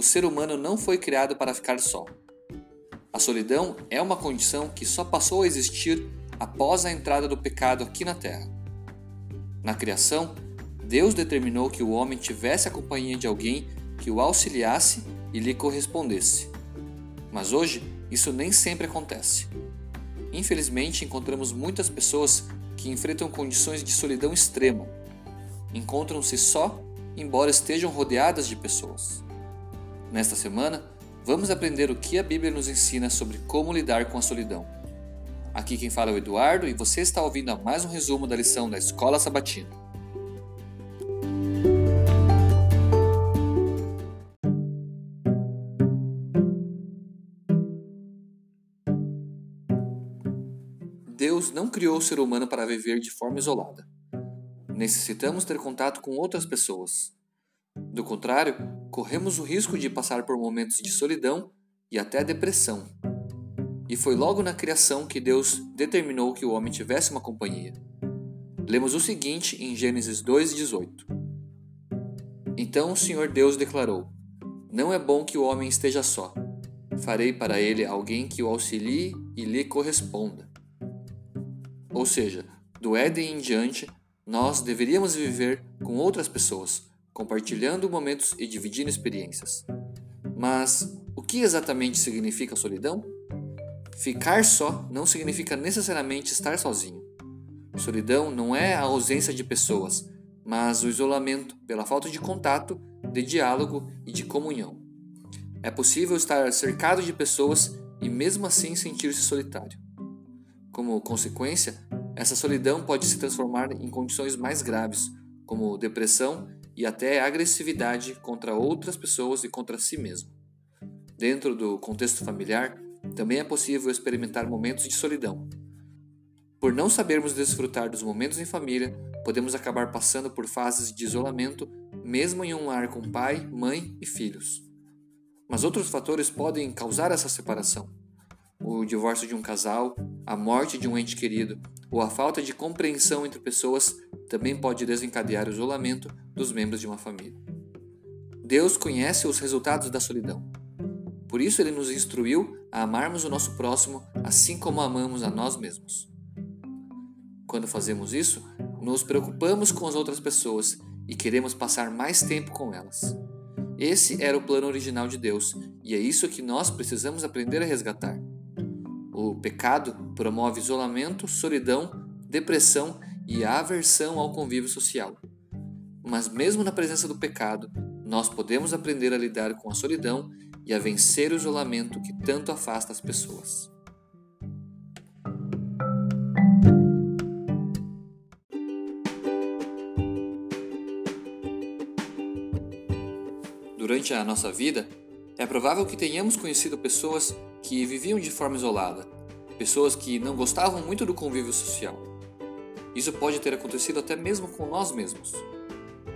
o ser humano não foi criado para ficar só. A solidão é uma condição que só passou a existir após a entrada do pecado aqui na Terra. Na criação, Deus determinou que o homem tivesse a companhia de alguém que o auxiliasse e lhe correspondesse. Mas hoje, isso nem sempre acontece. Infelizmente, encontramos muitas pessoas que enfrentam condições de solidão extrema. Encontram-se só, embora estejam rodeadas de pessoas. Nesta semana, vamos aprender o que a Bíblia nos ensina sobre como lidar com a solidão. Aqui quem fala é o Eduardo e você está ouvindo a mais um resumo da lição da Escola Sabatina. Deus não criou o ser humano para viver de forma isolada. Necessitamos ter contato com outras pessoas. Do contrário, corremos o risco de passar por momentos de solidão e até depressão. E foi logo na criação que Deus determinou que o homem tivesse uma companhia. Lemos o seguinte em Gênesis 2:18. Então o Senhor Deus declarou: Não é bom que o homem esteja só. Farei para ele alguém que o auxilie e lhe corresponda. Ou seja, do Éden em diante, nós deveríamos viver com outras pessoas, compartilhando momentos e dividindo experiências. Mas o que exatamente significa solidão? Ficar só não significa necessariamente estar sozinho. Solidão não é a ausência de pessoas, mas o isolamento pela falta de contato, de diálogo e de comunhão. É possível estar cercado de pessoas e mesmo assim sentir-se solitário. Como consequência, essa solidão pode se transformar em condições mais graves, como depressão e até agressividade contra outras pessoas e contra si mesmo. Dentro do contexto familiar, também é possível experimentar momentos de solidão. Por não sabermos desfrutar dos momentos em família, podemos acabar passando por fases de isolamento, mesmo em um lar com pai, mãe e filhos. Mas outros fatores podem causar essa separação. O divórcio de um casal, a morte de um ente querido ou a falta de compreensão entre pessoas também pode desencadear o isolamento dos membros de uma família. Deus conhece os resultados da solidão. Por isso, ele nos instruiu a amarmos o nosso próximo assim como amamos a nós mesmos. Quando fazemos isso, nos preocupamos com as outras pessoas e queremos passar mais tempo com elas. Esse era o plano original de Deus e é isso que nós precisamos aprender a resgatar. O pecado promove isolamento, solidão, depressão e aversão ao convívio social. Mas, mesmo na presença do pecado, nós podemos aprender a lidar com a solidão e a vencer o isolamento que tanto afasta as pessoas. Durante a nossa vida, é provável que tenhamos conhecido pessoas que viviam de forma isolada, pessoas que não gostavam muito do convívio social. Isso pode ter acontecido até mesmo com nós mesmos.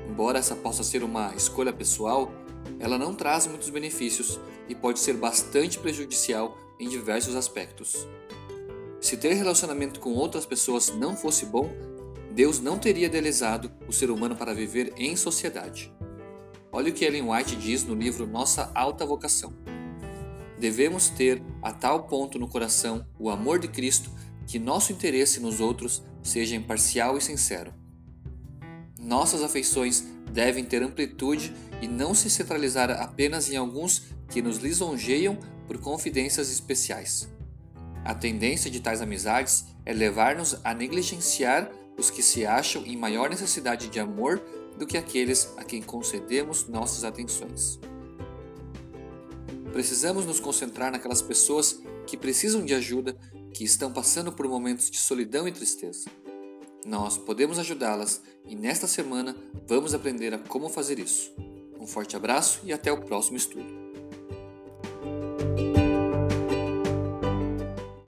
Embora essa possa ser uma escolha pessoal, ela não traz muitos benefícios e pode ser bastante prejudicial em diversos aspectos. Se ter relacionamento com outras pessoas não fosse bom, Deus não teria idealizado o ser humano para viver em sociedade. Olha o que Ellen White diz no livro Nossa Alta Vocação. Devemos ter a tal ponto no coração o amor de Cristo que nosso interesse nos outros seja imparcial e sincero. Nossas afeições devem ter amplitude e não se centralizar apenas em alguns que nos lisonjeiam por confidências especiais. A tendência de tais amizades é levar-nos a negligenciar os que se acham em maior necessidade de amor do que aqueles a quem concedemos nossas atenções. Precisamos nos concentrar naquelas pessoas que precisam de ajuda, que estão passando por momentos de solidão e tristeza. Nós podemos ajudá-las e nesta semana vamos aprender a como fazer isso. Um forte abraço e até o próximo estudo.